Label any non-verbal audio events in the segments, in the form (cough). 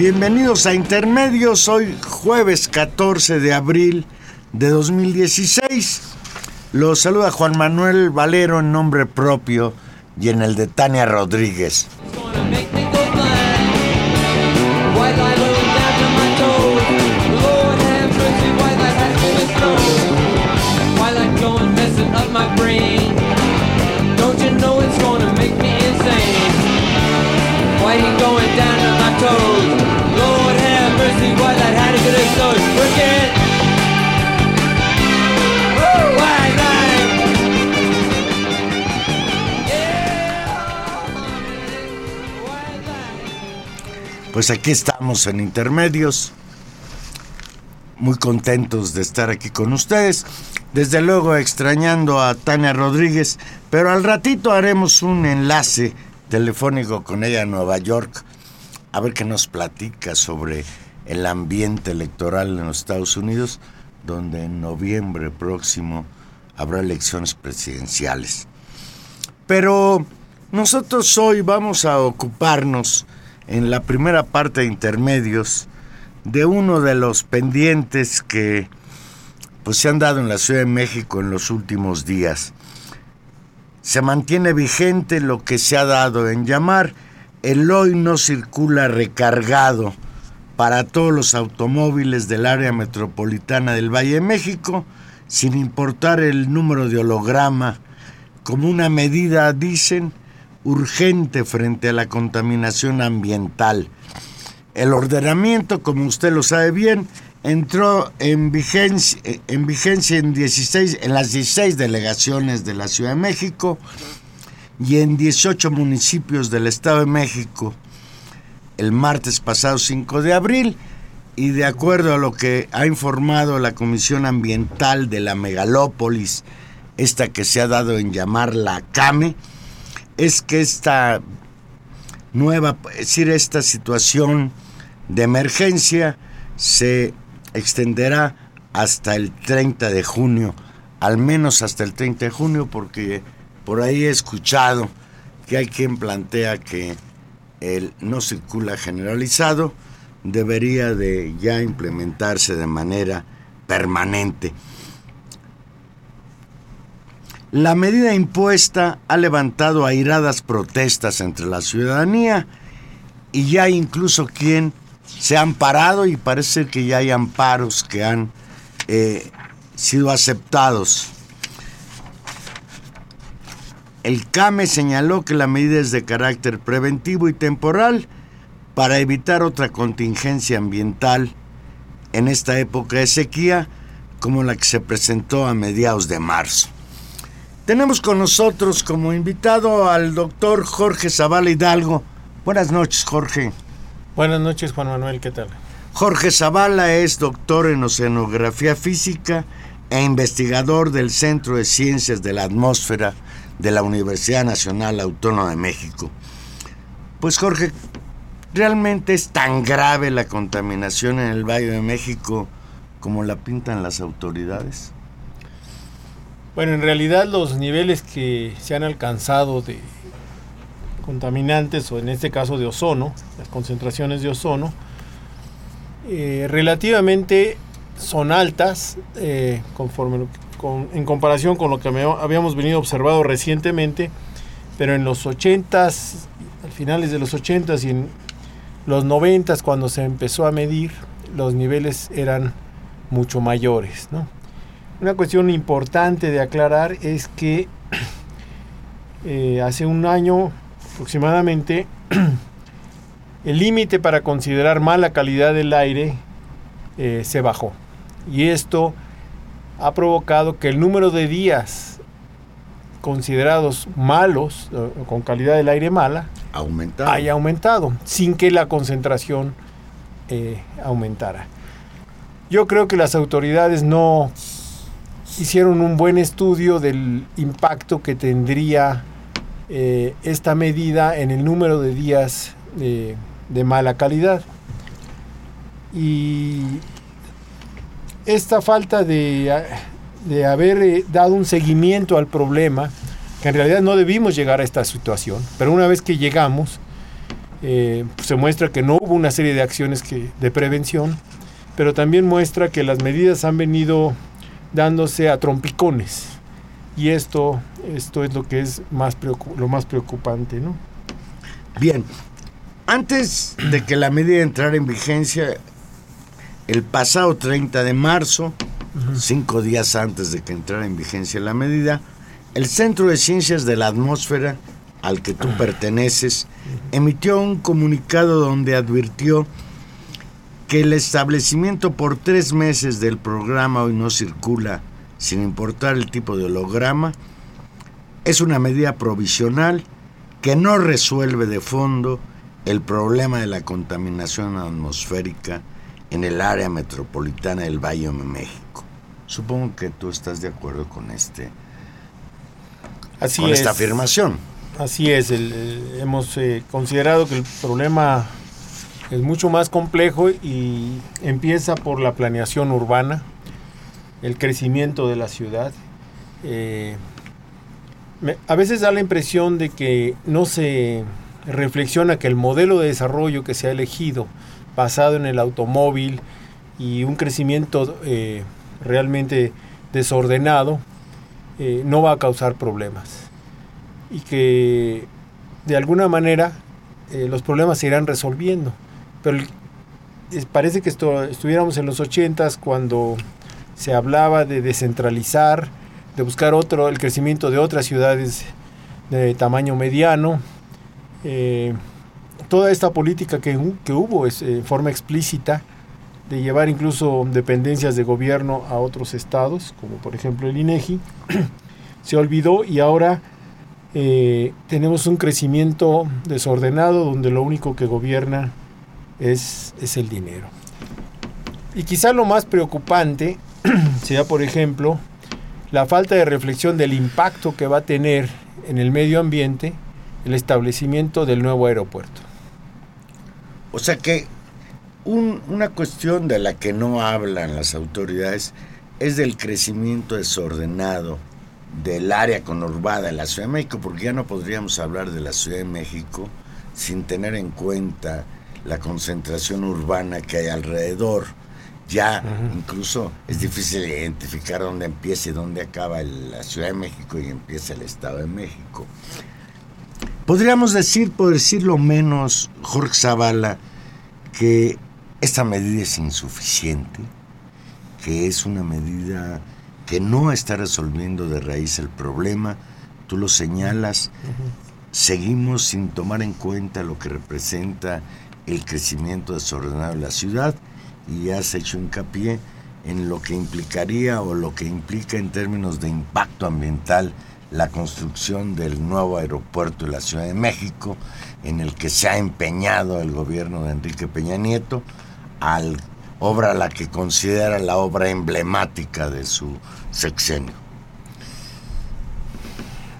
Bienvenidos a Intermedios, hoy jueves 14 de abril de 2016. Los saluda Juan Manuel Valero en nombre propio y en el de Tania Rodríguez. Pues aquí estamos en Intermedios, muy contentos de estar aquí con ustedes. Desde luego extrañando a Tania Rodríguez, pero al ratito haremos un enlace telefónico con ella en Nueva York, a ver qué nos platica sobre el ambiente electoral en los Estados Unidos, donde en noviembre próximo habrá elecciones presidenciales. Pero nosotros hoy vamos a ocuparnos en la primera parte de intermedios de uno de los pendientes que pues se han dado en la Ciudad de México en los últimos días. Se mantiene vigente lo que se ha dado en llamar el hoy no circula recargado para todos los automóviles del área metropolitana del Valle de México, sin importar el número de holograma, como una medida, dicen, urgente frente a la contaminación ambiental. El ordenamiento, como usted lo sabe bien, entró en vigencia en, vigencia en, 16, en las 16 delegaciones de la Ciudad de México y en 18 municipios del Estado de México el martes pasado 5 de abril y de acuerdo a lo que ha informado la Comisión Ambiental de la Megalópolis, esta que se ha dado en llamar la CAME, es que esta nueva, es decir, esta situación de emergencia se extenderá hasta el 30 de junio, al menos hasta el 30 de junio, porque por ahí he escuchado que hay quien plantea que el no circula generalizado debería de ya implementarse de manera permanente. La medida impuesta ha levantado airadas protestas entre la ciudadanía y ya incluso quien se han parado y parece que ya hay amparos que han eh, sido aceptados. El CAME señaló que la medida es de carácter preventivo y temporal para evitar otra contingencia ambiental en esta época de sequía como la que se presentó a mediados de marzo. Tenemos con nosotros como invitado al doctor Jorge Zavala Hidalgo. Buenas noches, Jorge. Buenas noches, Juan Manuel, ¿qué tal? Jorge Zavala es doctor en Oceanografía Física e investigador del Centro de Ciencias de la Atmósfera de la Universidad Nacional Autónoma de México. Pues Jorge, ¿realmente es tan grave la contaminación en el Valle de México como la pintan las autoridades? Bueno, en realidad los niveles que se han alcanzado de contaminantes, o en este caso de ozono, las concentraciones de ozono, eh, relativamente son altas eh, en comparación con lo que habíamos venido observado recientemente, pero en los 80s, al finales de los 80s y en los 90s cuando se empezó a medir, los niveles eran mucho mayores. Una cuestión importante de aclarar es que (clears throat) eh, hace un año aproximadamente (clears throat) el límite para considerar mala calidad del aire eh, se bajó. Y esto ha provocado que el número de días considerados malos, eh, con calidad del aire mala, haya aumentado, sin que la concentración eh, aumentara. Yo creo que las autoridades no hicieron un buen estudio del impacto que tendría esta medida en el número de días de mala calidad. Y esta falta de, de haber eh, dado un seguimiento al problema, que en realidad no debimos llegar a esta situación, pero una vez que llegamos, eh, pues se muestra que no hubo una serie de acciones de prevención, pero también muestra que las medidas han venido dándose a trompicones. Y esto, esto es lo que es más lo más preocupante, ¿no? Bien, antes de que la medida entrara en vigencia, el pasado 30 de marzo, cinco días antes de que entrara en vigencia la medida, el Centro de Ciencias de la Atmósfera, al que tú perteneces, emitió un comunicado donde advirtió que el establecimiento por tres meses del programa Hoy no circula, sin importar el tipo de holograma, es una medida provisional que no resuelve de fondo el problema de la contaminación atmosférica en el área metropolitana del Valle de México. Supongo que tú estás de acuerdo con este Así esta afirmación. Así es, hemos eh, considerado que el problema es mucho más complejo y empieza por la planeación urbana, el crecimiento de la ciudad. Eh, a veces da la impresión de que no se reflexiona que el modelo de desarrollo que se ha elegido, basado en el automóvil y un crecimiento eh, realmente desordenado, eh, no va a causar problemas. Y que de alguna manera los problemas se irán resolviendo. Pero parece que esto, estuviéramos en los 80 cuando se hablaba de descentralizar, de buscar otro, el crecimiento de otras ciudades de tamaño mediano, eh, toda esta política que, hubo es, en forma explícita de llevar incluso dependencias de gobierno a otros estados, como por ejemplo el INEGI, (clears throat) se olvidó y ahora eh, tenemos un crecimiento desordenado donde lo único que gobierna es, es el dinero. Y quizá lo más preocupante (clears throat) sea, por ejemplo, la falta de reflexión del impacto que va a tener en el medio ambiente el establecimiento del nuevo aeropuerto. O sea que una cuestión de la que no hablan las autoridades es del crecimiento desordenado del área conurbada de la Ciudad de México, porque ya no podríamos hablar de la Ciudad de México sin tener en cuenta la concentración urbana que hay alrededor. Ya incluso es difícil identificar dónde empieza y dónde acaba la Ciudad de México y empieza el Estado de México. Podríamos decir, por decirlo menos, Jorge Zavala, que esta medida es insuficiente, que es una medida que no está resolviendo de raíz el problema. Tú lo señalas, seguimos sin tomar en cuenta lo que representa el crecimiento desordenado de la ciudad y has hecho hincapié en lo que implicaría o lo que implica en términos de impacto ambiental la construcción del nuevo aeropuerto de la Ciudad de México, en el que se ha empeñado el gobierno de Enrique Peña Nieto, al obra la que considera la obra emblemática de su sexenio.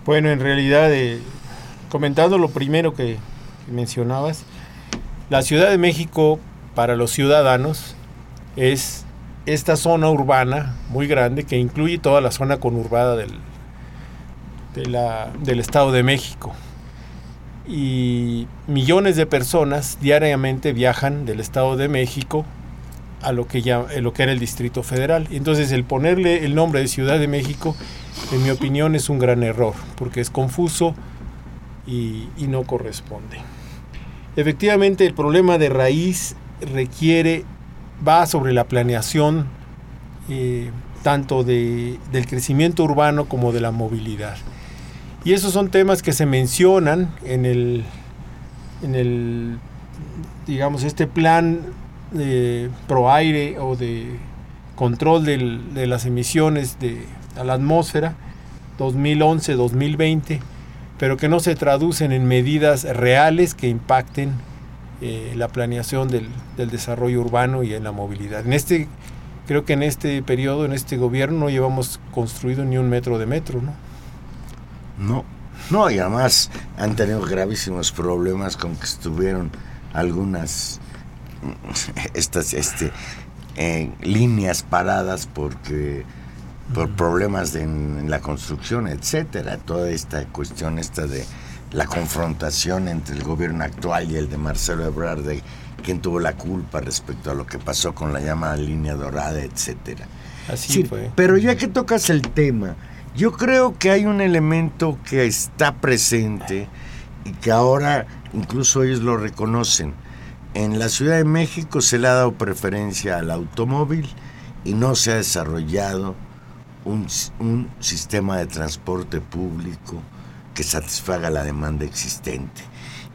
Bueno, en realidad, eh, comentando lo primero que, que mencionabas, la Ciudad de México para los ciudadanos es esta zona urbana muy grande que incluye toda la zona conurbada del, del Estado de México. Y millones de personas diariamente viajan del Estado de México a lo que, ya, lo que era el Distrito Federal. Entonces el ponerle el nombre de Ciudad de México, en mi opinión, es un gran error, porque es confuso y, y no corresponde. Efectivamente, el problema de raíz requiere, va sobre la planeación eh, tanto de, del crecimiento urbano como de la movilidad. Y esos son temas que se mencionan en el, en el digamos, este plan de pro aire o de control del- de las emisiones de, a la atmósfera 2011-2020, pero que no se traducen en medidas reales que impacten eh, la planeación del, del desarrollo urbano y en la movilidad. En este, creo que en este periodo, en este gobierno, no llevamos construido ni un metro de metro, ¿no? No, no, y además han tenido gravísimos problemas con que estuvieron algunas (laughs) estas este, eh, líneas paradas porque por problemas de- en, en la construcción, etcétera. Toda esta cuestión esta de la confrontación entre el gobierno actual y el de Marcelo Ebrard de quién tuvo la culpa respecto a lo que pasó con la llamada línea dorada, etcétera. Así Sí, fue. pero ya que tocas el tema, yo creo que hay un elemento que está presente y que ahora incluso ellos lo reconocen. En la Ciudad de México se le ha dado preferencia al automóvil y no se ha desarrollado un, un sistema de transporte público que satisfaga la demanda existente.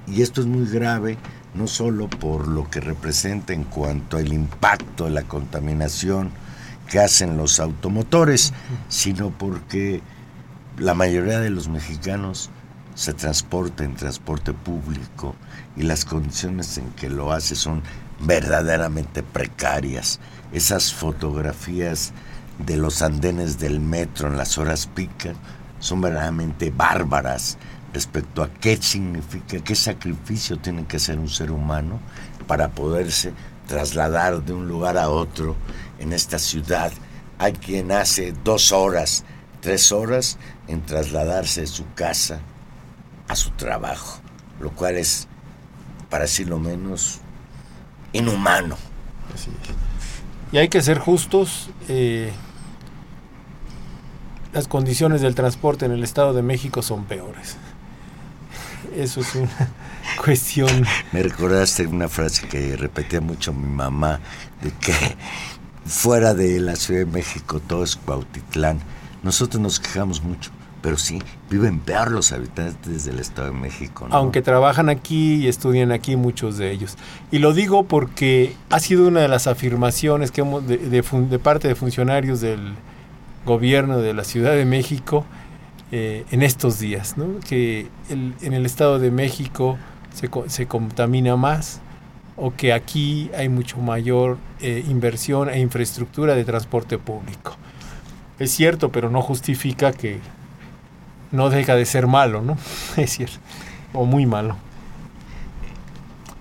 Y esto es muy grave, no solo por lo que representa en cuanto al impacto de la contaminación que hacen los automotores, sino porque la mayoría de los mexicanos se transporta en transporte público y las condiciones en que lo hace son verdaderamente precarias. Esas fotografías de los andenes del metro en las horas pica son verdaderamente bárbaras respecto a qué significa, qué sacrificio tiene que hacer un ser humano para poderse trasladar de un lugar a otro en esta ciudad. Hay quien hace dos horas, tres horas en trasladarse de su casa a su trabajo, lo cual es, para decirlo menos, inhumano. Así es. Y hay que ser justos. eh, las condiciones del transporte en el Estado de México son peores. Eso es una (laughs) cuestión. Me recordaste una frase que repetía mucho mi mamá, de que fuera de la Ciudad de México todo es Cuautitlán. Nosotros nos quejamos mucho, pero sí, viven peor los habitantes del Estado de México. ¿no? Aunque trabajan aquí y estudian aquí muchos de ellos. Y lo digo porque ha sido una de las afirmaciones que hemos de, de de parte de funcionarios del gobierno de la Ciudad de México eh, en estos días, ¿no? que el- en el Estado de México se, se contamina más o que aquí hay mucho mayor eh, inversión e infraestructura de transporte público. Es cierto, pero no justifica que no deja de ser malo, ¿no? (laughs) Es cierto. O muy malo.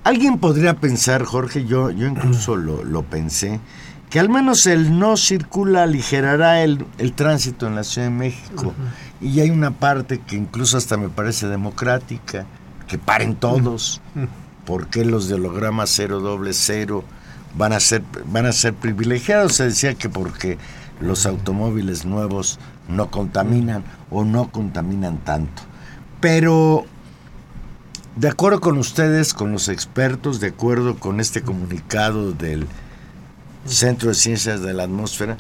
Alguien podría pensar, Jorge, yo, yo incluso lo, lo pensé, que al menos el no circula aligerará el, el tránsito en la Ciudad de México. Y hay una parte que incluso hasta me parece democrática, que paren todos. ¿Por qué los de holograma cero doble cero van a ser van a ser privilegiados? Se decía que porque los automóviles nuevos no contaminan o no contaminan tanto. Pero de acuerdo con ustedes, con los expertos, de acuerdo con este comunicado del Centro de Ciencias de la Atmósfera,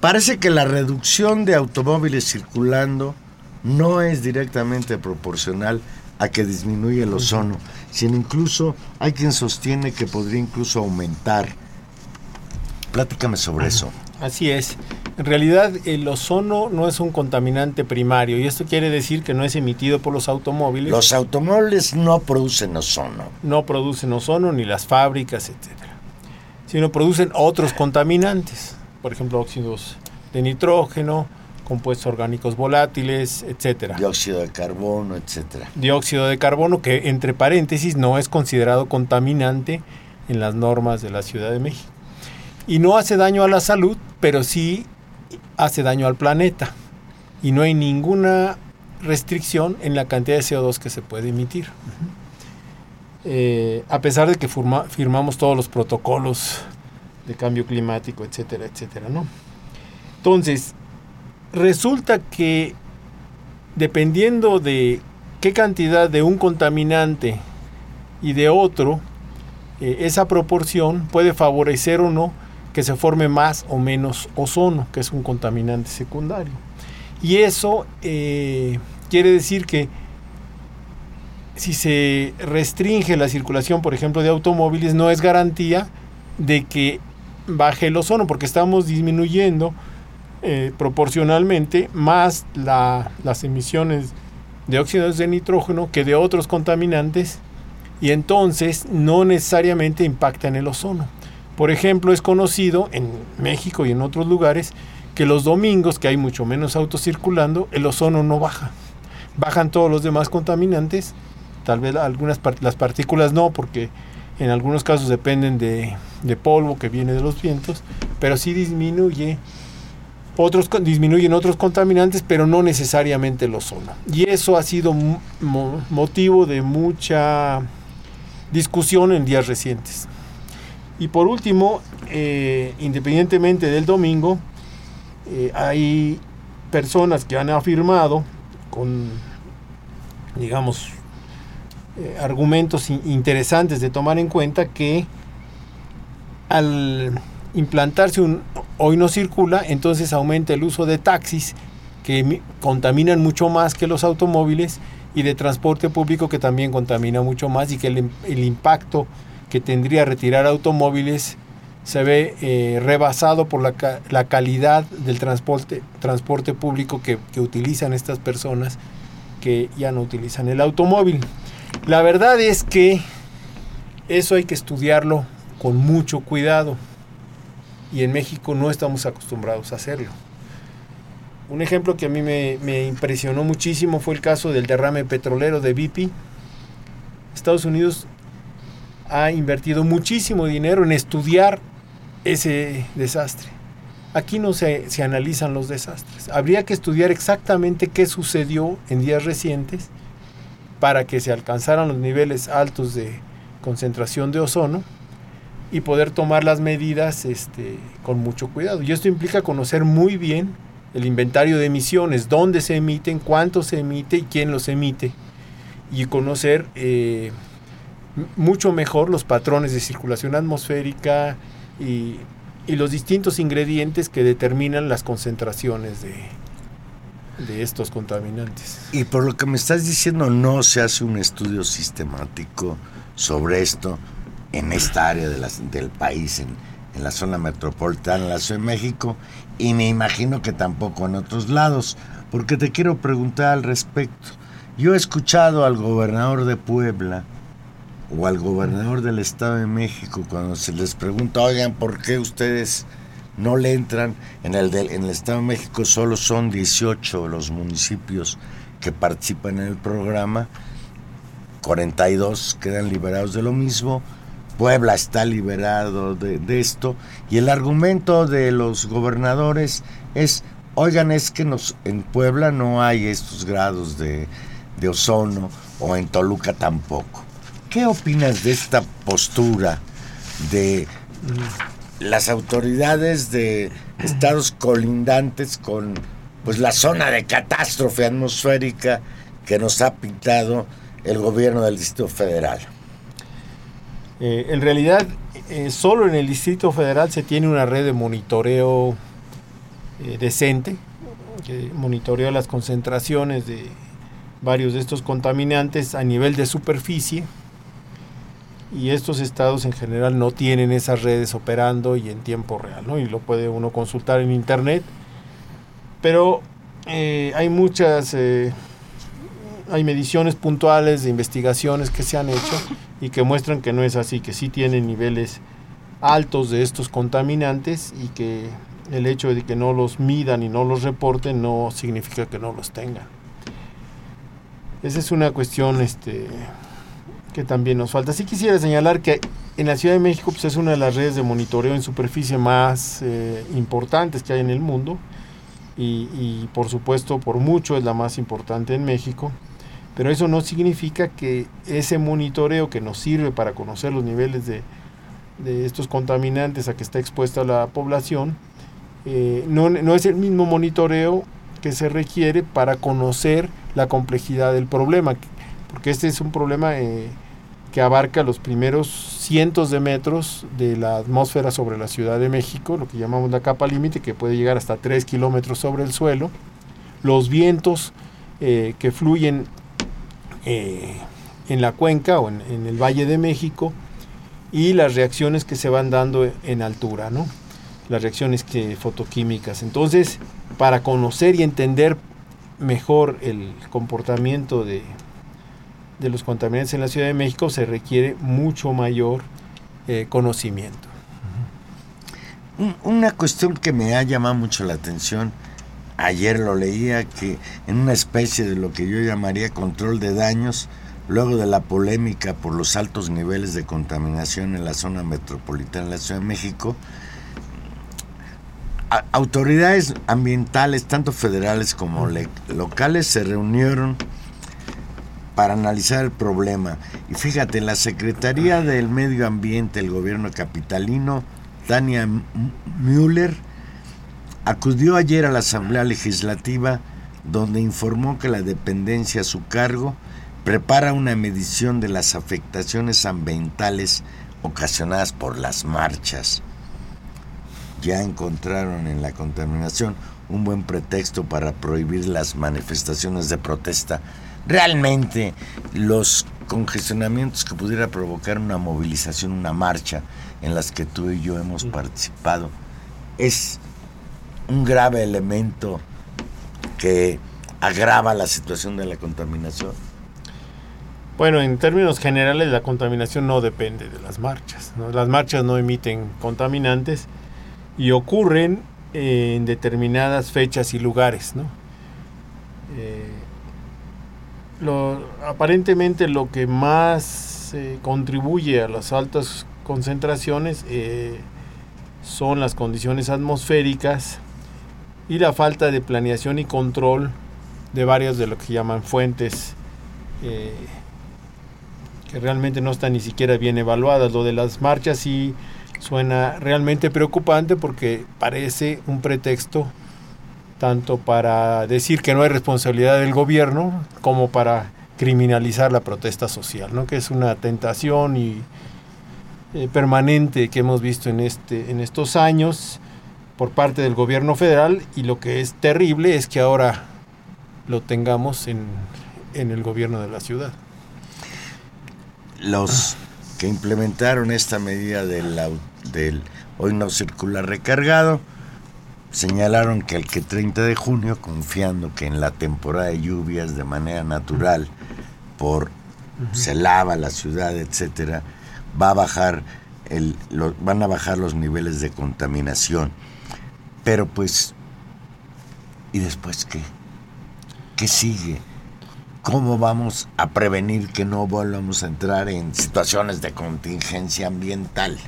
parece que la reducción de automóviles circulando no es directamente proporcional a que disminuye el ozono, sino incluso hay quien sostiene que podría incluso aumentar. Pláticame sobre eso. Así es. En realidad el ozono no es un contaminante primario y esto quiere decir que no es emitido por los automóviles. Los automóviles no producen ozono. no producen ozono ni las fábricas, etcétera. Sino producen otros contaminantes, por ejemplo, óxidos de nitrógeno, compuestos orgánicos volátiles, etcétera. Dióxido de carbono, etcétera. Dióxido de carbono que entre paréntesis no es considerado contaminante en las normas de la Ciudad de México. Y no hace daño a la salud, pero sí hace daño al planeta. Y no hay ninguna restricción en la cantidad de CO2 que se puede emitir. Eh, a pesar de que firmamos todos los protocolos de cambio climático, etcétera, etcétera, ¿no? Entonces, resulta que dependiendo de qué cantidad de un contaminante y de otro, eh, esa proporción puede favorecer o no que se forme más o menos ozono, que es un contaminante secundario. Y eso eh, quiere decir que si se restringe la circulación, por ejemplo, de automóviles, no es garantía de que baje el ozono, porque estamos disminuyendo eh, proporcionalmente más las emisiones de óxidos de nitrógeno que de otros contaminantes y entonces no necesariamente impacta en el ozono. Por ejemplo, es conocido en México y en otros lugares que los domingos, que hay mucho menos autos circulando, el ozono no baja. Bajan todos los demás contaminantes, tal vez algunas las partículas no, porque en algunos casos dependen de, de polvo que viene de los vientos, pero sí disminuye otros disminuyen otros contaminantes, pero no necesariamente el ozono. Y eso ha sido motivo de mucha discusión en días recientes. Y por último, eh, independientemente del domingo, eh, hay personas que han afirmado con, digamos, eh, argumentos interesantes de tomar en cuenta que al implantarse un hoy no circula, entonces aumenta el uso de taxis que contaminan mucho más que los automóviles y de transporte público que también contamina mucho más y que el, impacto que tendría retirar automóviles se ve eh, rebasado por la, calidad del transporte, transporte público que utilizan estas personas que ya no utilizan el automóvil. La verdad es que eso hay que estudiarlo con mucho cuidado y en México no estamos acostumbrados a hacerlo. Un ejemplo que a mí me, impresionó muchísimo fue el caso del derrame petrolero de BP. Estados Unidos ha invertido muchísimo dinero en estudiar ese desastre. Aquí no se, se, analizan los desastres. Habría que estudiar exactamente qué sucedió en días recientes para que se alcanzaran los niveles altos de concentración de ozono y poder tomar las medidas este, con mucho cuidado. Y esto implica conocer muy bien el inventario de emisiones, dónde se emiten, cuánto se emite y quién los emite. Y conocer eh, mucho mejor los patrones de circulación atmosférica y, y, los distintos ingredientes que determinan las concentraciones de, de estos contaminantes. Y por lo que me estás diciendo, no se hace un estudio sistemático sobre esto en esta área de del país, en, en la zona metropolitana de la Ciudad de México, y me imagino que tampoco en otros lados, porque te quiero preguntar al respecto. Yo he escuchado al gobernador de Puebla o al gobernador del Estado de México cuando se les pregunta, oigan, ¿por qué ustedes no le entran? En el, Estado de México solo son 18 los municipios que participan en el programa, 42 quedan liberados de lo mismo, Puebla está liberado de, esto y el argumento de los gobernadores es, oigan, es que en Puebla no hay estos grados de, de ozono o en Toluca tampoco. ¿Qué opinas de esta postura de las autoridades de estados colindantes con pues la zona de catástrofe atmosférica que nos ha pintado el gobierno del Distrito Federal? Eh, en realidad, eh, solo en el Distrito Federal se tiene una red de monitoreo eh, decente, que monitorea las concentraciones de varios de estos contaminantes a nivel de superficie. Y estos estados en general no tienen esas redes operando y en tiempo real, ¿no? Y lo puede uno consultar en internet. Pero hay muchas hay mediciones puntuales de investigaciones que se han hecho y que muestran que no es así, que sí tienen niveles altos de estos contaminantes y que el hecho de que no los midan y no los reporten no significa que no los tengan. Esa es una cuestión este, que también nos falta. Sí quisiera señalar que en la Ciudad de México pues, es una de las redes de monitoreo en superficie más eh, importantes que hay en el mundo y, por supuesto por mucho es la más importante en México. Pero eso no significa que ese monitoreo que nos sirve para conocer los niveles de, estos contaminantes a que está expuesta la población, eh, no es el mismo monitoreo que se requiere para conocer la complejidad del problema, porque este es un problema eh, que abarca los primeros cientos de metros de la atmósfera sobre la Ciudad de México, lo que llamamos la capa límite, que puede llegar hasta 3 kilómetros sobre el suelo, los vientos eh, que fluyen eh, en la cuenca o en, el Valle de México y las reacciones que se van dando en altura, ¿no? las reacciones fotoquímicas. Entonces, para conocer y entender mejor el comportamiento de, de los contaminantes en la Ciudad de México se requiere mucho mayor eh, conocimiento. Una cuestión que me ha llamado mucho la atención, ayer lo leía, que en una especie de lo que yo llamaría control de daños, luego de la polémica por los altos niveles de contaminación en la zona metropolitana de la Ciudad de México, autoridades ambientales, tanto federales como locales, se reunieron para analizar el problema. Y fíjate, la Secretaría del Medio Ambiente del gobierno capitalino, Tania Müller, acudió ayer a la Asamblea Legislativa donde informó que la dependencia a su cargo prepara una medición de las afectaciones ambientales ocasionadas por las marchas ya encontraron en la contaminación un buen pretexto para prohibir las manifestaciones de protesta. Realmente los congestionamientos que pudiera provocar una movilización, una marcha en las que tú y yo hemos participado, es un grave elemento que agrava la situación de la contaminación. Bueno, en términos generales la contaminación no depende de las marchas. Las marchas no emiten contaminantes y ocurren en determinadas fechas y lugares. ¿no? Eh, aparentemente lo que más eh, contribuye a las altas concentraciones eh, son las condiciones atmosféricas y la falta de planeación y control de varias de lo que llaman fuentes que realmente no están ni siquiera bien evaluadas. Lo de las marchas y suena realmente preocupante porque parece un pretexto tanto para decir que no hay responsabilidad del gobierno como para criminalizar la protesta social, ¿no? que es una tentación y, eh, permanente que hemos visto en, este, en estos años por parte del gobierno federal y lo que es terrible es que ahora lo tengamos en, en el gobierno de la ciudad. Los que implementaron esta medida del, del hoy no circula recargado señalaron que el que 30 de junio, confiando que en la temporada de lluvias de manera natural, por se lava la ciudad, etcétera, va a bajar el, lo, van a bajar los niveles de contaminación. Pero pues, ¿y después qué? ¿Qué sigue? ¿Cómo vamos a prevenir que no volvamos a entrar en situaciones de contingencia ambiental?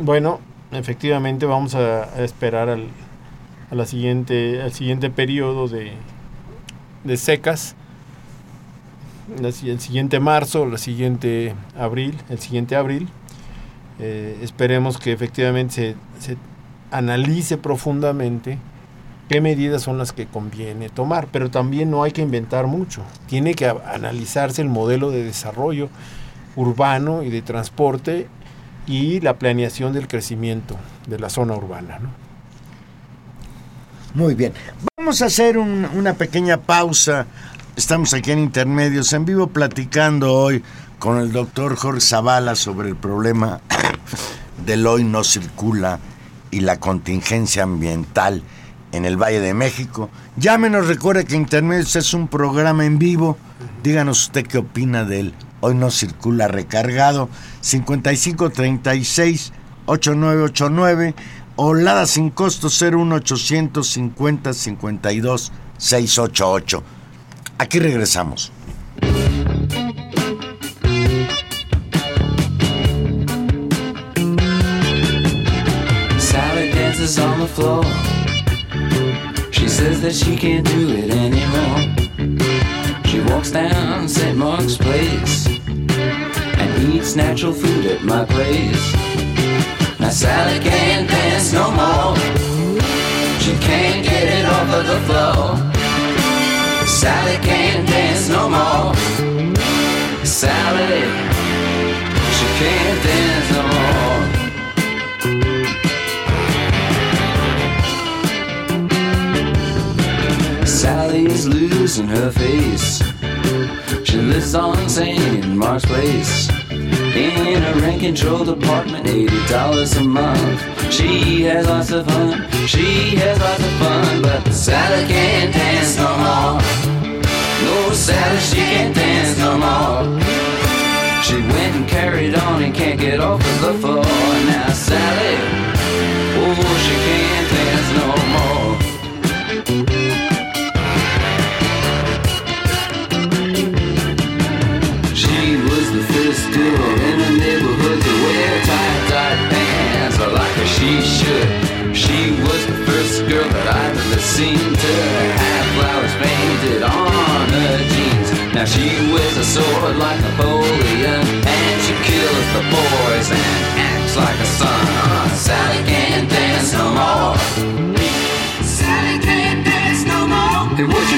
Bueno, efectivamente vamos a, esperar al, a la siguiente, al siguiente periodo de, de secas, el siguiente marzo, el siguiente abril, el siguiente abril. Eh, esperemos que efectivamente se, se analice profundamente qué medidas son las que conviene tomar, pero también no hay que inventar mucho. Tiene que analizarse el modelo de desarrollo urbano y de transporte y la planeación del crecimiento de la zona urbana. ¿no? Muy bien, vamos a hacer un, una pequeña pausa. Estamos aquí en Intermedios en vivo platicando hoy con el doctor Jorge Zavala sobre el problema (coughs) del hoy no circula y la contingencia ambiental en el Valle de México. Llámenos, recuerde que Intermedios es un programa en vivo. Díganos usted qué opina del Hoy no circula recargado 5536 8989 o Lada sin costo 01850 52 688. Aquí regresamos. Dances on the floor. She says that she can't do it anymore. She walks down St. Mark's Place and eats natural food at my place. Now Sally can't dance no more. She can't get it off of the floor. Sally can't dance no more. Sally, she can't dance no more. Losing her face. She lives on St. Mark's Place. In a rent controlled apartment, $80 a month. She has lots of fun, she has lots of fun, but Sally can't dance no more. No, Sally, she can't dance no more. She went and carried on and can't get off of the floor. Now, Sally, oh, she can't dance no more. To flowers painted on her jeans. Now she wears a sword like Napoleon, and she kills the boys and acts like a son. Uh, Sally can't dance no more. Sally can't dance no more. Hey, what you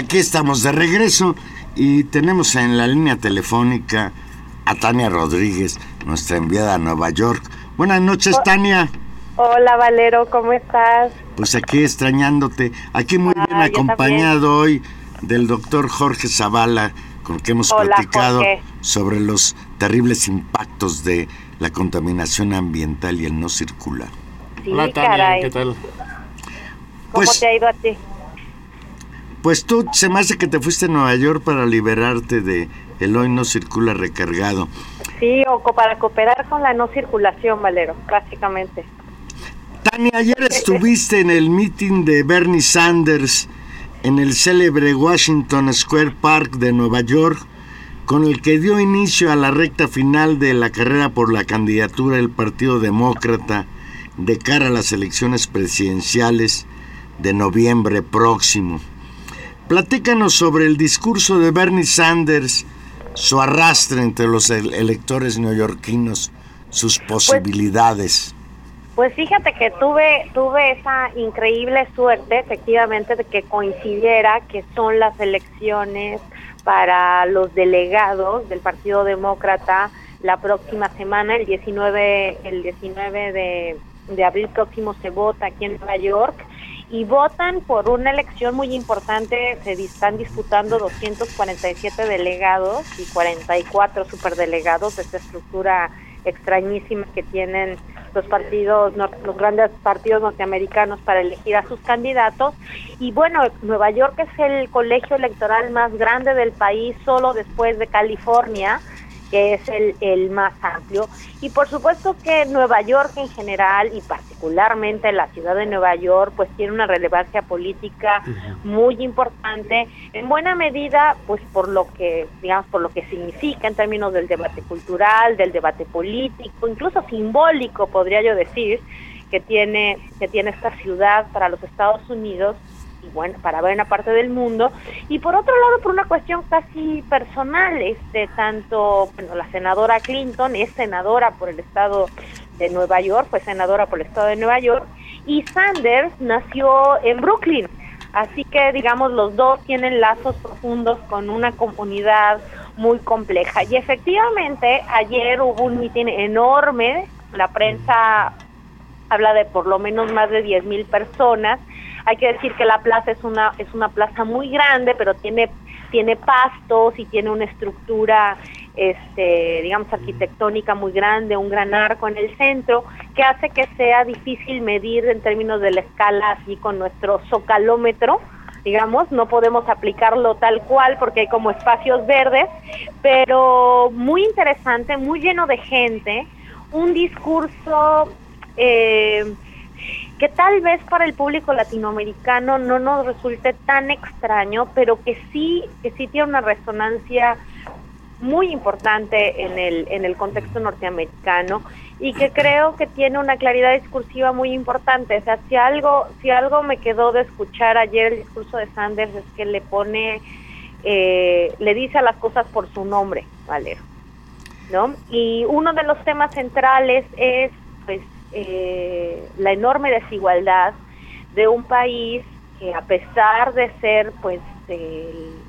Aquí estamos de regreso y tenemos en la línea telefónica a Tania Rodríguez, nuestra enviada a Nueva York. Buenas noches, Tania. Hola Valero, ¿cómo estás? Pues aquí extrañándote. Aquí muy Ah, bien acompañado hoy del doctor Jorge Zavala, con el que hemos Hola, platicado Jorge. sobre los terribles impactos de la contaminación ambiental y el no circular. Sí, Hola Tania, caray. ¿qué tal? ¿Cómo Pues- te ha ido a ti? Pues tú se me hace que te fuiste a Nueva York para liberarte de el hoy no circula recargado. Sí, o para cooperar con la no circulación, Valero, básicamente. Tania, ayer estuviste en el meeting de Bernie Sanders en el célebre Washington Square Park de Nueva York, con el que dio inicio a la recta final de la carrera por la candidatura del Partido Demócrata de cara a las elecciones presidenciales de noviembre próximo. Platícanos sobre el discurso de Bernie Sanders, su arrastre entre los el- electores neoyorquinos, sus posibilidades. Pues fíjate que tuve tuve esa increíble suerte, efectivamente, de que coincidiera que son las elecciones para los delegados del Partido Demócrata la próxima semana, el 19, el 19 de, de abril próximo se vota aquí en Nueva York y votan por una elección muy importante, se están disputando 247 delegados y 44 superdelegados de esta estructura extrañísima que tienen los partidos, los grandes partidos norteamericanos para elegir a sus candidatos. Y bueno, Nueva York es el colegio electoral más grande del país, solo después de California que es el, el más amplio. Y por supuesto que Nueva York en general y particularmente la ciudad de Nueva York pues tiene una relevancia política muy importante, en buena medida pues por lo que, digamos, por lo que significa en términos del debate cultural, del debate político, incluso simbólico podría yo decir, que tiene, que tiene esta ciudad para los Estados Unidos y bueno, para buena parte del mundo, y por otro lado por una cuestión casi personal, este tanto, bueno, la senadora Clinton es senadora por el estado de Nueva York, fue senadora por el estado de Nueva York, y Sanders nació en Brooklyn, así que digamos los dos tienen lazos profundos con una comunidad muy compleja. Y efectivamente ayer hubo un mitin enorme, la prensa habla de por lo menos más de 10 mil personas. Hay que decir que la plaza es una es una plaza muy grande, pero tiene tiene pastos y tiene una estructura este, digamos, arquitectónica muy grande, un gran arco en el centro, que hace que sea difícil medir en términos de la escala así con nuestro socalómetro, digamos, no podemos aplicarlo tal cual porque hay como espacios verdes, pero muy interesante, muy lleno de gente, un discurso eh, que tal vez para el público latinoamericano no nos resulte tan extraño, pero que sí, que sí tiene una resonancia muy importante en el, en el contexto norteamericano y que creo que tiene una claridad discursiva muy importante. O sea, si algo, si algo me quedó de escuchar ayer el discurso de Sanders es que le pone, eh, le dice a las cosas por su nombre, Valero. ¿No? Y uno de los temas centrales es pues eh, la enorme desigualdad de un país que a pesar de ser pues el,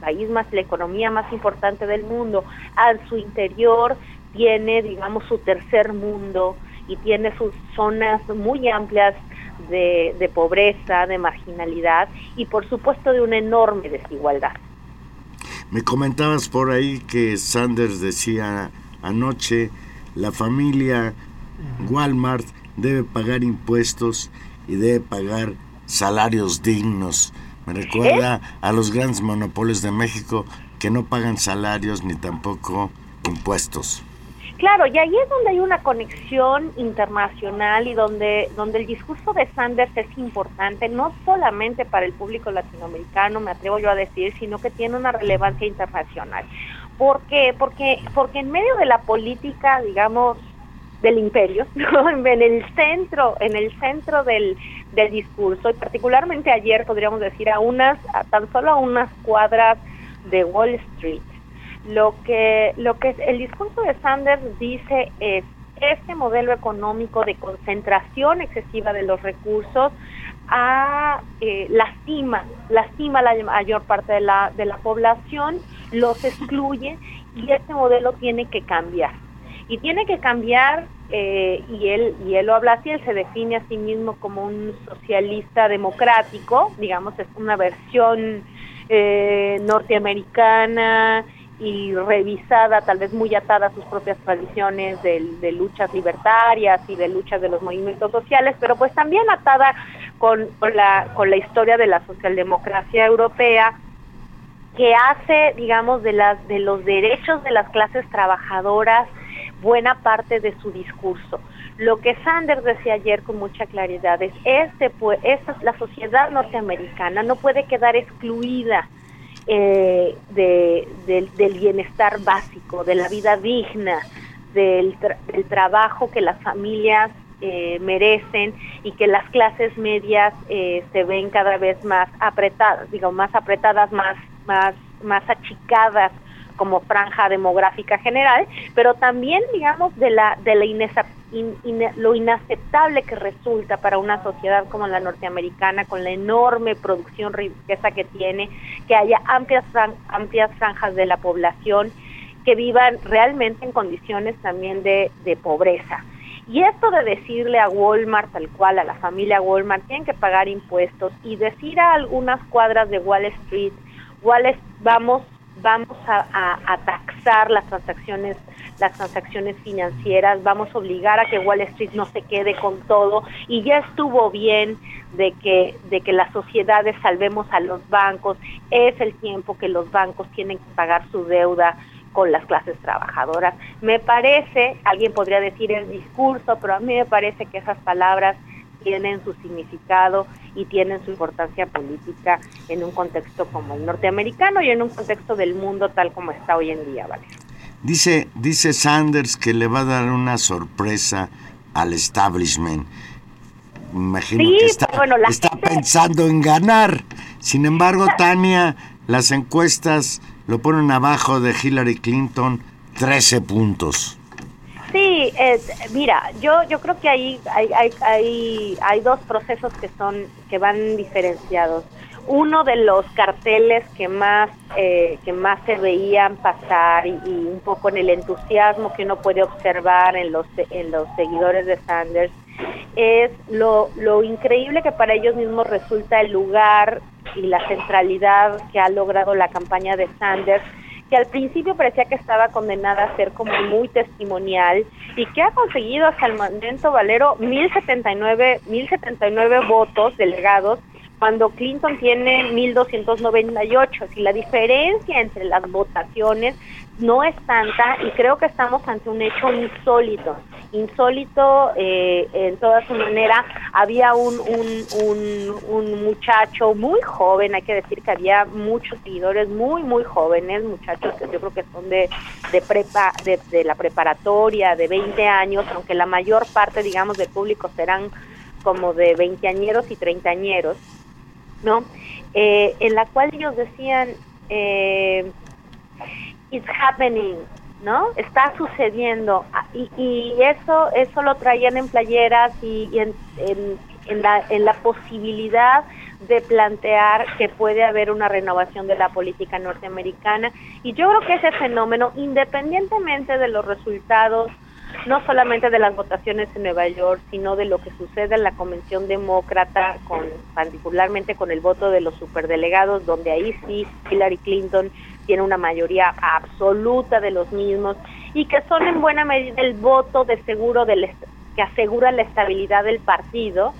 país más, la economía más importante del mundo, a su interior tiene, digamos, su tercer mundo y tiene sus zonas muy amplias de, de, pobreza, de marginalidad y por supuesto de una enorme desigualdad. Me comentabas por ahí que Sanders decía anoche, la familia Walmart debe pagar impuestos y debe pagar salarios dignos. Me recuerda a los grandes monopolios de México que no pagan salarios ni tampoco impuestos. Claro, y ahí es donde hay una conexión internacional y donde, donde el discurso de Sanders es importante, no solamente para el público latinoamericano, me atrevo yo a decir, sino que tiene una relevancia internacional. ¿Por qué? Porque, porque en medio de la política, digamos, del imperio, (laughs) en el centro, en el centro del, del discurso, y particularmente ayer podríamos decir a unas, a tan solo a unas cuadras de Wall Street, lo que, lo que el discurso de Sanders dice es este modelo económico de concentración excesiva de los recursos a, eh, lastima, lastima la mayor parte de la, de la población, los excluye y este modelo tiene que cambiar. Y tiene que cambiar, eh, y, él, y él lo habla así, él se define a sí mismo como un socialista democrático, digamos, es una versión eh, norteamericana, y revisada, tal vez muy atada a sus propias tradiciones de, de, luchas libertarias y de luchas de los movimientos sociales, pero pues también atada con, con, la, con la historia de la socialdemocracia europea que hace, digamos, de, las, de los derechos de las clases trabajadoras buena parte de su discurso. Lo que Sanders decía ayer con mucha claridad es, este, pues, esta, la sociedad norteamericana no puede quedar excluida eh, de, del, bienestar básico, de la vida digna, del, tra del trabajo que las familias eh, merecen y que las clases medias eh, se ven cada vez más apretadas, digo, más apretadas, más, más, más achicadas como franja demográfica general, pero también, digamos, de la, de la in, lo inaceptable que resulta para una sociedad como la norteamericana, con la enorme producción riqueza que tiene, que haya amplias, amplias franjas de la población que vivan realmente en condiciones también de, de pobreza. Y esto de decirle a Walmart, tal cual, a la familia Walmart, tienen que pagar impuestos y decir a algunas cuadras de Wall Street, Wall vamos vamos a, a, taxar las transacciones las transacciones financieras, vamos a obligar a que Wall Street no se quede con todo y ya estuvo bien de que de que las sociedades salvemos a los bancos, es el tiempo que los bancos tienen que pagar su deuda con las clases trabajadoras. Me parece, alguien podría decir el discurso, pero a mí me parece que esas palabras tienen su significado y tienen su importancia política en un contexto como el norteamericano y en un contexto del mundo tal como está hoy en día, ¿vale? Dice, dice Sanders que le va a dar una sorpresa al establishment. Me imagino sí, que está, bueno, está gente... pensando en ganar. Sin embargo, Tania, las encuestas lo ponen abajo de Hillary Clinton 13 puntos. Sí, eh, mira, yo yo creo que ahí hay, hay, hay, hay dos procesos que son que van diferenciados. Uno de los carteles que más eh, que más se veían pasar y, y, un poco en el entusiasmo que uno puede observar en los en los seguidores de Sanders es lo, lo increíble que para ellos mismos resulta el lugar y la centralidad que ha logrado la campaña de Sanders que al principio parecía que estaba condenada a ser como muy testimonial y que ha conseguido hasta el momento, Valero, 1079, 1079 votos delegados cuando Clinton tiene 1.298. Si la diferencia entre las votaciones no es tanta y creo que estamos ante un hecho insólito. Insólito eh, en toda su manera. Había un, un, un, muchacho muy joven, hay que decir que había muchos seguidores muy, muy jóvenes, muchachos que yo creo que son de, de, prepa, de, de la preparatoria, de 20 años, aunque la mayor parte, digamos, del público serán como de veinteañeros y treintañeros ¿no? Eh, en la cual ellos decían, eh, it's happening, ¿no? Está sucediendo. Ah, y, y, eso eso lo traían en playeras y, en, en, la, en la posibilidad de plantear que puede haber una renovación de la política norteamericana. Y yo creo que ese fenómeno, independientemente de los resultados no solamente de las votaciones en Nueva York, sino de lo que sucede en la Convención Demócrata, con, particularmente con el voto de los superdelegados, donde ahí sí Hillary Clinton tiene una mayoría absoluta de los mismos y que son en buena medida el voto de seguro del, que asegura la estabilidad del partido.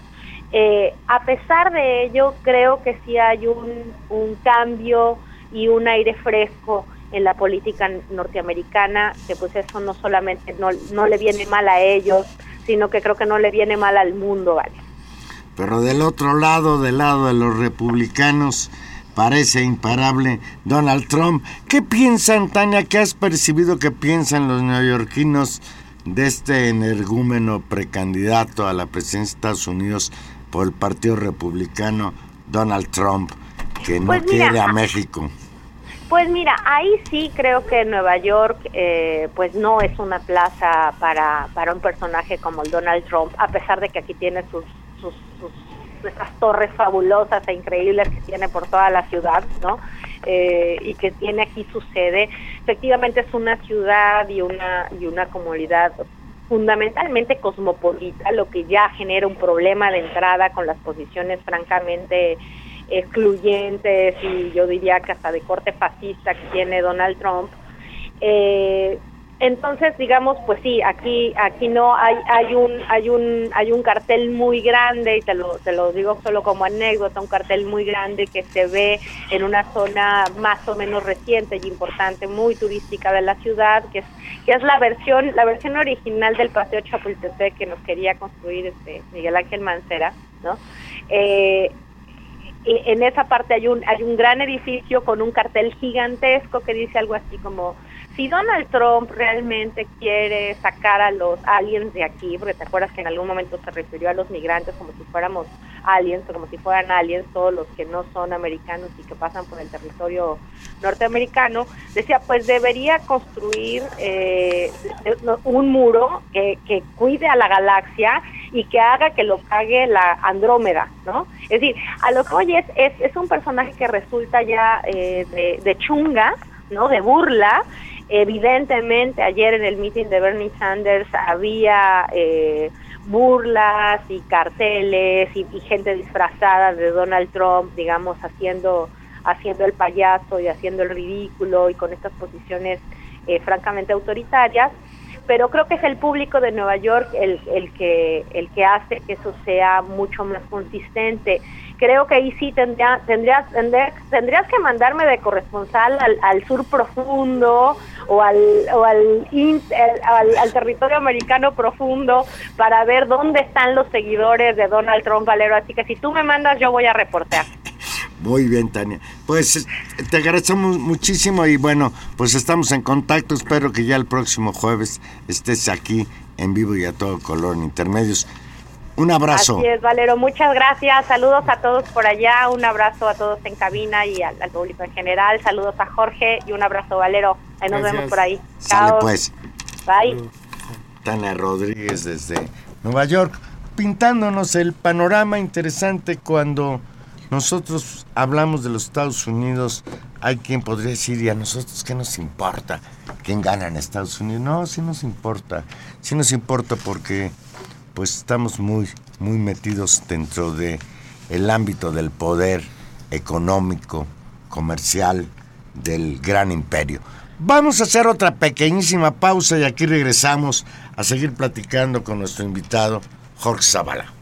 Eh, a pesar de ello, creo que sí hay un, un cambio y un aire fresco en la política norteamericana, que pues eso no solamente no, no le viene mal a ellos, sino que creo que no le viene mal al mundo, ¿vale? Pero del otro lado, del lado de los republicanos, parece imparable Donald Trump. ¿Qué piensan, Tania? ¿Qué has percibido que piensan los neoyorquinos de este energúmeno precandidato a la presidencia de Estados Unidos por el Partido Republicano, Donald Trump, que no Pues mira, quiere a ah, México? Pues mira, ahí sí creo que Nueva York eh, pues no es una plaza para, para un personaje como el Donald Trump, a pesar de que aquí tiene sus, sus, sus esas torres fabulosas e increíbles que tiene por toda la ciudad, ¿no? Eh, y que tiene aquí su sede. Efectivamente es una ciudad y una y una comunidad fundamentalmente cosmopolita, lo que ya genera un problema de entrada con las posiciones francamente excluyentes y yo diría que hasta de corte fascista que tiene Donald Trump. Eh, entonces, digamos, pues sí, aquí aquí no hay hay un hay un hay un cartel muy grande y te lo te lo digo solo como anécdota, un cartel muy grande que se ve en una zona más o menos reciente y importante, muy turística de la ciudad, que es que es la versión la versión original del paseo Chapultepec que nos quería construir este Miguel Ángel Mancera, ¿no? Eh, en esa parte hay un hay un gran edificio con un cartel gigantesco que dice algo así como si Donald Trump realmente quiere sacar a los aliens de aquí, porque te acuerdas que en algún momento se refirió a los migrantes como si fuéramos aliens o como si fueran aliens todos los que no son americanos y que pasan por el territorio norteamericano, decía pues debería construir eh, un muro que, que cuide a la galaxia y que haga que lo pague la Andrómeda, ¿no? Es decir, a lo que hoy es, es, un personaje que resulta ya eh, de chunga, ¿no? De burla. Evidentemente, ayer en el meeting de Bernie Sanders había eh, burlas y carteles y, gente disfrazada de Donald Trump, digamos, haciendo, haciendo el payaso y haciendo el ridículo y con estas posiciones eh, francamente autoritarias pero creo que es el público de Nueva York el, el que el que hace que eso sea mucho más consistente. Creo que ahí sí tendría, tendrías, tendrías, tendrías que mandarme de corresponsal al, al sur profundo o al, o al, al, territorio americano profundo para ver dónde están los seguidores de Donald Trump Valero. Así que si tú me mandas, yo voy a reportear. Muy bien, Tania. Pues te agradecemos muchísimo y bueno, pues estamos en contacto. Espero que ya el próximo jueves estés aquí en vivo y a todo color en Intermedios. Un abrazo. Así es, Valero. Muchas gracias. Saludos a todos por allá. Un abrazo a todos en cabina y al, al público en general. Saludos a Jorge y un abrazo, Valero. Ahí nos Gracias. vemos por ahí. Sale Chao. pues. Bye. Tania Rodríguez desde Nueva York, pintándonos el panorama interesante cuando nosotros hablamos de los Estados Unidos, hay quien podría decir, ¿y a nosotros qué nos importa? ¿Quién gana en Estados Unidos? No, sí nos importa. Sí nos importa porque pues estamos muy, muy metidos dentro de el ámbito del poder económico, comercial del gran imperio. Vamos a hacer otra pequeñísima pausa y aquí regresamos a seguir platicando con nuestro invitado Jorge Zavala.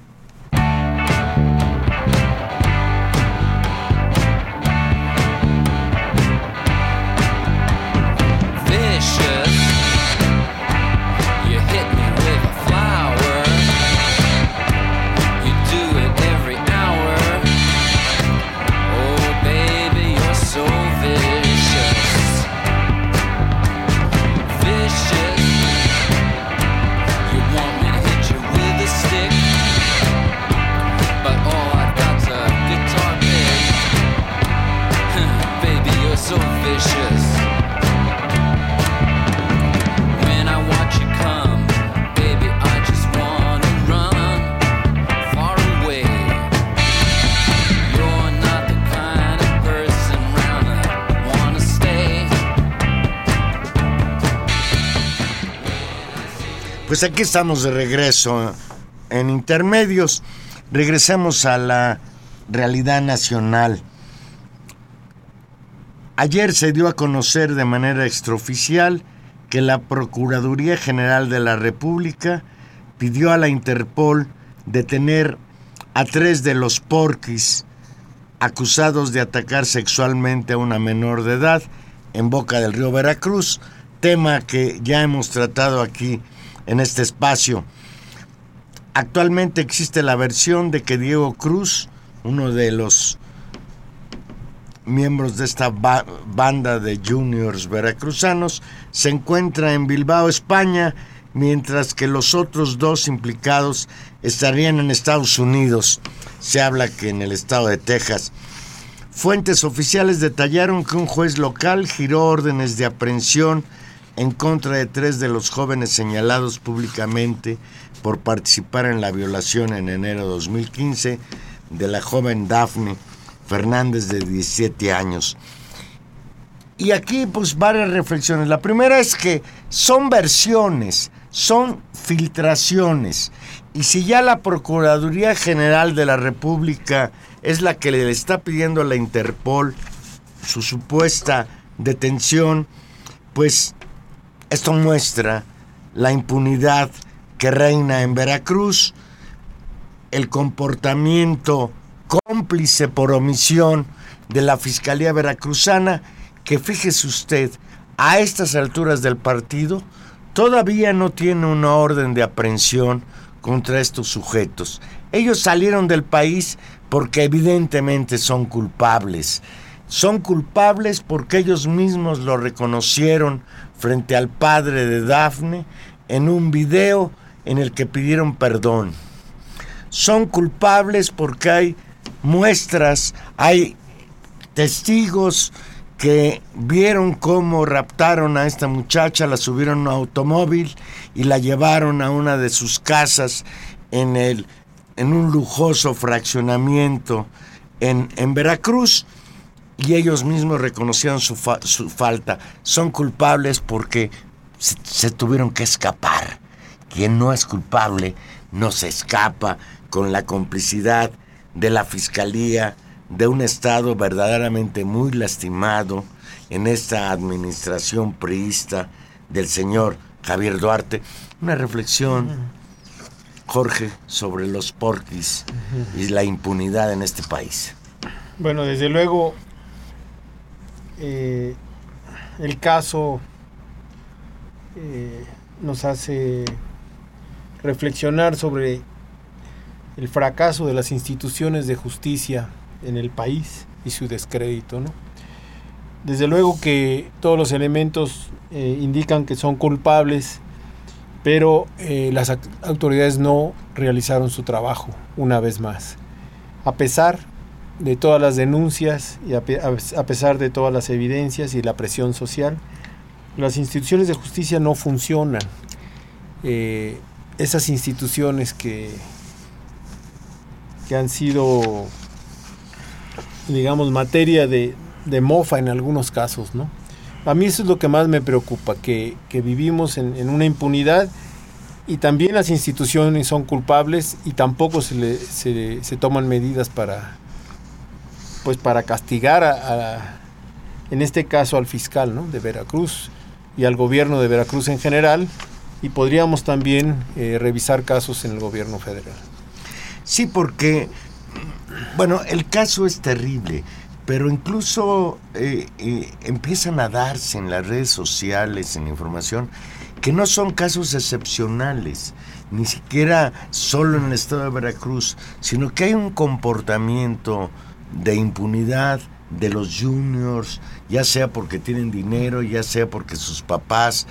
Pues aquí estamos de regreso en intermedios. Regresemos a la realidad nacional. Ayer se dio a conocer de manera extraoficial que la Procuraduría General de la República pidió a la Interpol detener a tres de los porquis acusados de atacar sexualmente a una menor de edad en Boca del Río Veracruz, tema que ya hemos tratado aquí en este espacio. Actualmente existe la versión de que Diego Cruz, uno de los miembros de esta ba- banda de juniors veracruzanos, se encuentra en Bilbao, España, mientras que los otros dos implicados estarían en Estados Unidos. Se habla que en el estado de Texas. Fuentes oficiales detallaron que un juez local giró órdenes de aprehensión en contra de tres de los jóvenes señalados públicamente por participar en la violación en enero de 2015 de la joven Daphne Fernández de 17 años. Y aquí pues varias reflexiones. La primera es que son versiones, son filtraciones. Y si ya la Procuraduría General de la República es la que le está pidiendo a la Interpol su supuesta detención, pues esto muestra la impunidad que reina en Veracruz, el comportamiento cómplice por omisión de la Fiscalía Veracruzana, que fíjese usted, a estas alturas del partido, todavía no tiene una orden de aprehensión contra estos sujetos. Ellos salieron del país porque evidentemente son culpables. Son culpables porque ellos mismos lo reconocieron frente al padre de Dafne en un video en el que pidieron perdón. Son culpables porque hay muestras, hay testigos que vieron cómo raptaron a esta muchacha, la subieron a un automóvil y la llevaron a una de sus casas en, el, en un lujoso fraccionamiento en, en Veracruz y ellos mismos reconocieron su, fa- su falta. Son culpables porque se, se tuvieron que escapar. Quien no es culpable no se escapa con la complicidad de la Fiscalía de un Estado verdaderamente muy lastimado en esta administración priista del señor Javier Duarte. Una reflexión, Jorge, sobre los porquis y la impunidad en este país. Bueno, desde luego, eh, el caso eh, nos hace reflexionar sobre el fracaso de las instituciones de justicia en el país y su descrédito, ¿no? Desde luego que todos los elementos eh, indican que son culpables, pero las autoridades no realizaron su trabajo una vez más. A pesar de todas las denuncias y a, a pesar de todas las evidencias y la presión social, las instituciones de justicia no funcionan. Eh, esas instituciones que, que han sido, digamos, materia de, de mofa en algunos casos, ¿no? A mí eso es lo que más me preocupa, que, que vivimos en, en una impunidad y también las instituciones son culpables y tampoco se, le- se, se toman medidas para, pues para castigar a, en este caso al fiscal ¿no? de Veracruz y al gobierno de Veracruz en general, y podríamos también eh, revisar casos en el gobierno federal. Sí, porque, bueno, el caso es terrible, pero incluso eh, eh, empiezan a darse en las redes sociales, en la información, que no son casos excepcionales, ni siquiera solo en el estado de Veracruz, sino que hay un comportamiento de impunidad de los juniors, ya sea porque tienen dinero, ya sea porque sus papás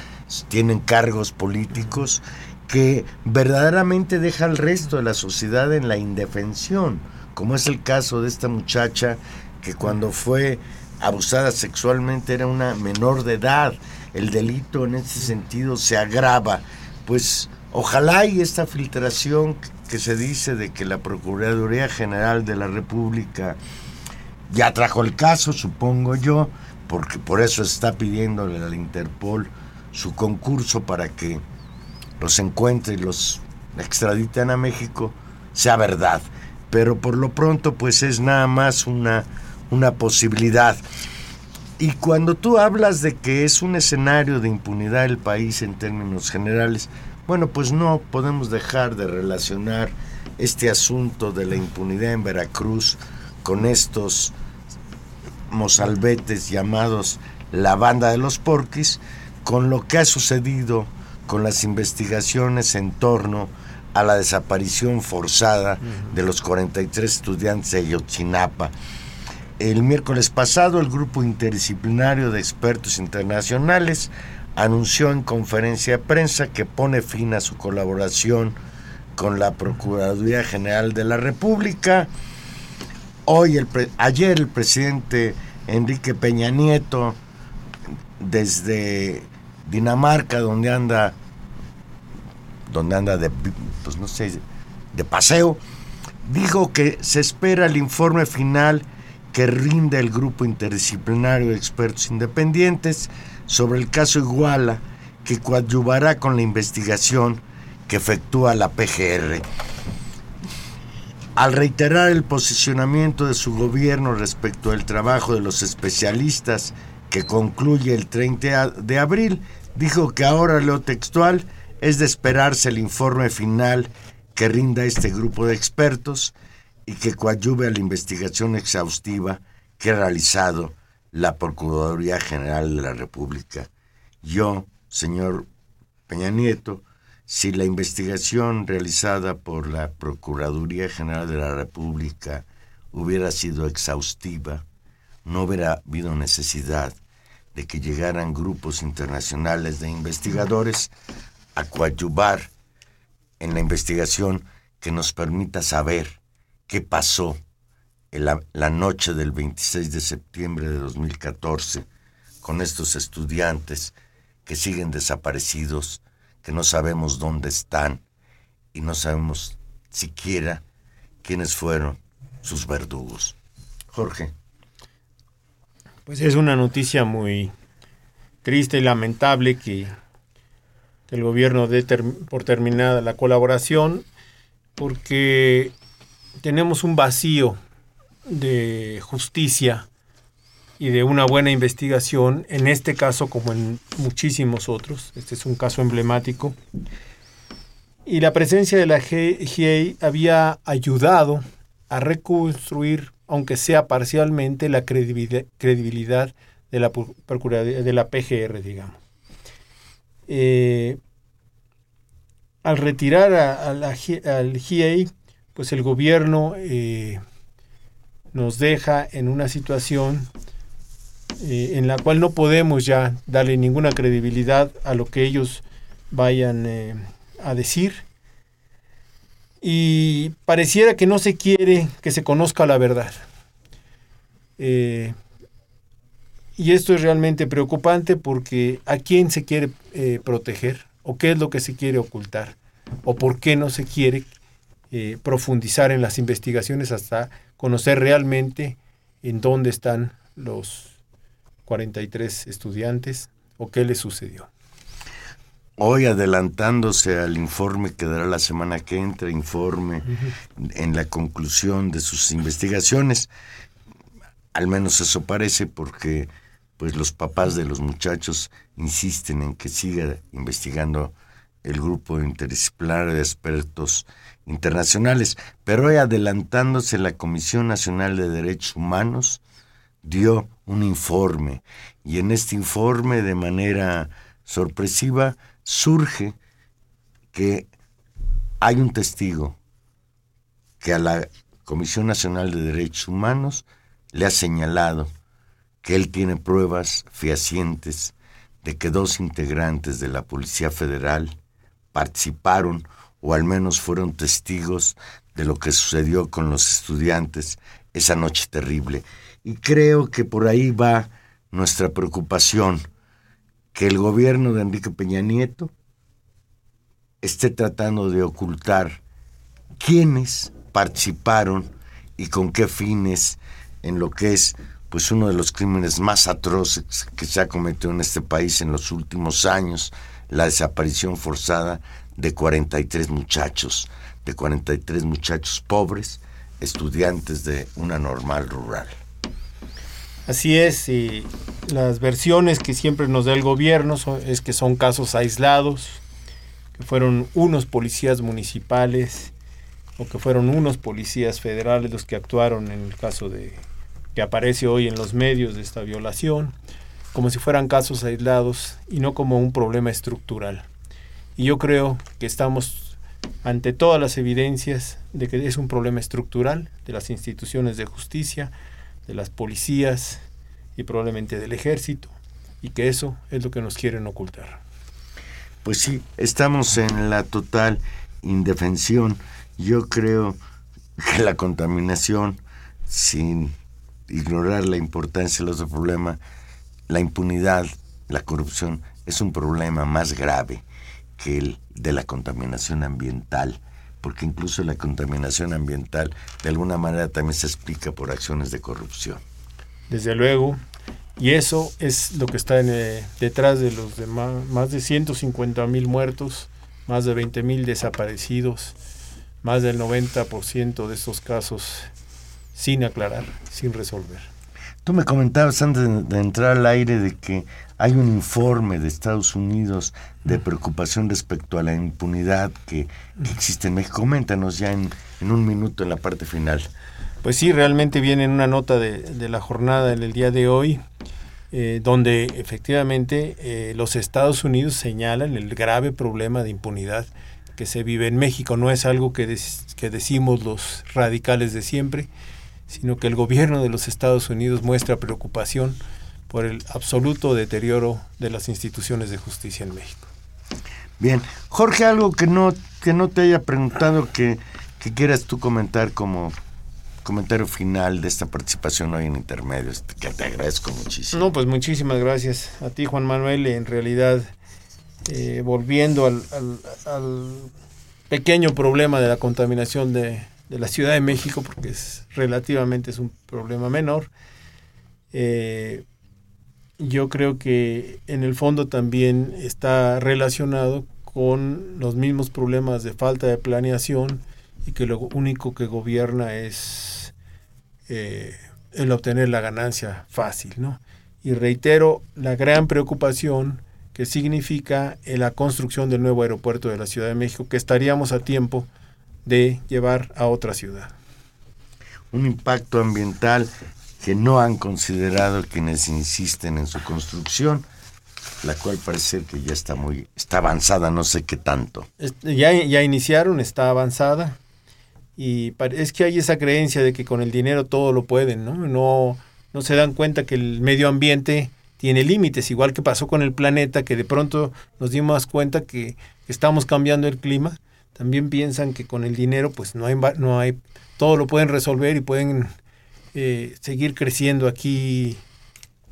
tienen cargos políticos, que verdaderamente deja al resto de la sociedad en la indefensión, como es el caso de esta muchacha que cuando fue abusada sexualmente era una menor de edad. El delito en ese sentido se agrava. Pues ojalá y esta filtración que se dice de que la Procuraduría General de la República ya trajo el caso, supongo yo, porque por eso está pidiéndole al Interpol su concurso para que los encuentre y los extraditen a México, sea verdad. Pero por lo pronto, pues es nada más una, una posibilidad. Y cuando tú hablas de que es un escenario de impunidad el país en términos generales, bueno, pues no podemos dejar de relacionar este asunto de la impunidad en Veracruz con estos mozalbetes llamados la banda de los porquis, con lo que ha sucedido con las investigaciones en torno a la desaparición forzada de los 43 estudiantes de Yotzinapa. El miércoles pasado, el grupo interdisciplinario de expertos internacionales anunció en conferencia de prensa que pone fin a su colaboración con la Procuraduría General de la República. Hoy, el ayer, el presidente Enrique Peña Nieto, desde Dinamarca, donde anda, donde anda de, pues no sé, de paseo, dijo que se espera el informe final que rinde el grupo interdisciplinario de expertos independientes sobre el caso Iguala, que coadyuvará con la investigación que efectúa la PGR. Al reiterar el posicionamiento de su gobierno respecto al trabajo de los especialistas que concluye el 30 de abril, dijo que ahora lo textual es de esperarse el informe final que rinda este grupo de expertos y que coadyuve a la investigación exhaustiva que ha realizado la Procuraduría General de la República. Yo, señor Peña Nieto, si la investigación realizada por la Procuraduría General de la República hubiera sido exhaustiva, no hubiera habido necesidad de que llegaran grupos internacionales de investigadores a coadyuvar en la investigación que nos permita saber qué pasó la, noche del 26 de septiembre de 2014 con estos estudiantes que siguen desaparecidos, que no sabemos dónde están y no sabemos siquiera quiénes fueron sus verdugos. Jorge. Pues es una noticia muy triste y lamentable que, el gobierno dé por terminada la colaboración porque tenemos un vacío de justicia y de una buena investigación, en este caso como en muchísimos otros, este es un caso emblemático, y la presencia de la GIA había ayudado a reconstruir aunque sea parcialmente, la credibilidad de la, de la PGR, digamos. Eh, al retirar a, la, al GIA, pues el gobierno eh, nos deja en una situación eh, en la cual no podemos ya darle ninguna credibilidad a lo que ellos vayan a decir. Y pareciera que no se quiere que se conozca la verdad. Eh, y esto es realmente preocupante porque a quién se quiere eh, proteger o qué es lo que se quiere ocultar o por qué no se quiere eh, profundizar en las investigaciones hasta conocer realmente en dónde están los 43 estudiantes o qué les sucedió. Hoy adelantándose al informe que dará la semana que entra, informe en la conclusión de sus investigaciones, al menos eso parece porque pues los papás de los muchachos insisten en que siga investigando el grupo interdisciplinar de expertos internacionales, pero hoy adelantándose la Comisión Nacional de Derechos Humanos dio un informe y en este informe de manera sorpresiva surge que hay un testigo que a la Comisión Nacional de Derechos Humanos le ha señalado que él tiene pruebas fehacientes de que dos integrantes de la Policía Federal participaron o al menos fueron testigos de lo que sucedió con los estudiantes esa noche terrible. Y creo que por ahí va nuestra preocupación, que el gobierno de Enrique Peña Nieto esté tratando de ocultar quiénes participaron y con qué fines en lo que es pues uno de los crímenes más atroces que se ha cometido en este país en los últimos años, la desaparición forzada de 43 muchachos, de 43 muchachos pobres, estudiantes de una normal rural. Así es, y las versiones que siempre nos da el gobierno es que son casos aislados, que fueron unos policías municipales o que fueron unos policías federales los que actuaron en el caso de que aparece hoy en los medios de esta violación, como si fueran casos aislados y no como un problema estructural. Y yo creo que estamos ante todas las evidencias de que es un problema estructural de las instituciones de justicia, de las policías y probablemente del ejército, y que eso es lo que nos quieren ocultar. Pues sí, estamos en la total indefensión. Yo creo que la contaminación, sin ignorar la importancia del otro problema, la impunidad, la corrupción, es un problema más grave que el de la contaminación ambiental, porque incluso la contaminación ambiental de alguna manera también se explica por acciones de corrupción. Desde luego, y eso es lo que está eh, detrás de los demás, más de 150 mil muertos, más de 20 mil desaparecidos, más del 90% de estos casos sin aclarar, sin resolver. Tú me comentabas antes de, de entrar al aire de que hay un informe de Estados Unidos de preocupación respecto a la impunidad que, que existe en México. Coméntanos ya en, en, un minuto en la parte final. Pues sí, realmente viene en una nota de, de la jornada en el día de hoy, eh, donde efectivamente eh, los Estados Unidos señalan el grave problema de impunidad que se vive en México. No es algo que, des, que decimos los radicales de siempre, sino que el gobierno de los Estados Unidos muestra preocupación por el absoluto deterioro de las instituciones de justicia en México. Bien, Jorge, algo que no, que no te haya preguntado que, que quieras tú comentar como comentario final de esta participación hoy en Intermedios, que te agradezco muchísimo. No, pues muchísimas gracias a ti, Juan Manuel. En realidad, eh, volviendo al, al, al, pequeño problema de la contaminación de, de, la Ciudad de México, porque es relativamente es un problema menor, eh, yo creo que en el fondo también está relacionado con los mismos problemas de falta de planeación y que lo único que gobierna es eh, el obtener la ganancia fácil, ¿no? Y reitero la gran preocupación que significa la construcción del nuevo aeropuerto de la Ciudad de México, que estaríamos a tiempo de llevar a otra ciudad. Un impacto ambiental que no han considerado quienes insisten en su construcción, la cual parece que ya está muy está avanzada, no sé qué tanto. Ya, ya iniciaron, está avanzada y es que hay esa creencia de que con el dinero todo lo pueden, ¿no? No, no se dan cuenta que el medio ambiente tiene límites, igual que pasó con el planeta, que de pronto nos dimos cuenta que estamos cambiando el clima. También piensan que con el dinero, pues no hay, no hay, todo lo pueden resolver y pueden eh, seguir creciendo aquí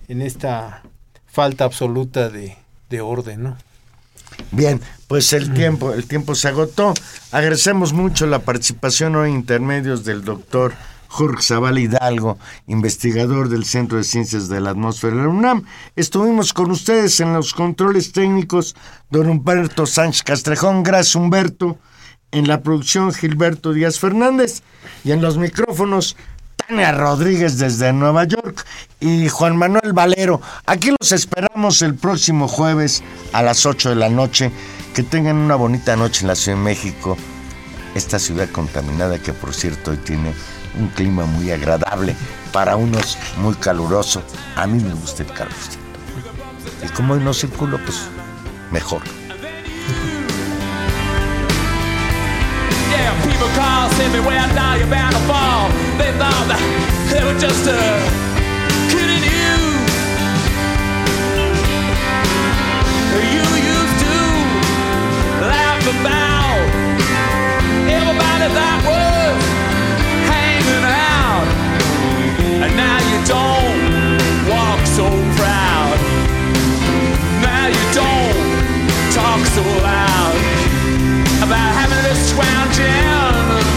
en esta falta absoluta de, de orden, ¿no? Bien, pues el tiempo, el tiempo se agotó. Agradecemos mucho la participación hoy intermedios del doctor Jorge Zavala Hidalgo, investigador del Centro de Ciencias de la Atmósfera de la UNAM. Estuvimos con ustedes en los controles técnicos, don Humberto Sánchez Castrejón, gracias Humberto, en la producción Gilberto Díaz Fernández y en los micrófonos Tania Rodríguez desde Nueva York y Juan Manuel Valero. Aquí los esperamos el próximo jueves a las 8 de la noche. Que tengan una bonita noche en la Ciudad de México, esta ciudad contaminada que por cierto hoy tiene un clima muy agradable, para unos muy caluroso. A mí me gusta el calor. Y como hoy no circulo, pues mejor. everywhere. Now you're bound to fall. They thought that they were just a kidding you. You used to laugh about everybody that was hanging out, and now you don't walk so proud. Now you don't talk so loud about having this crown down.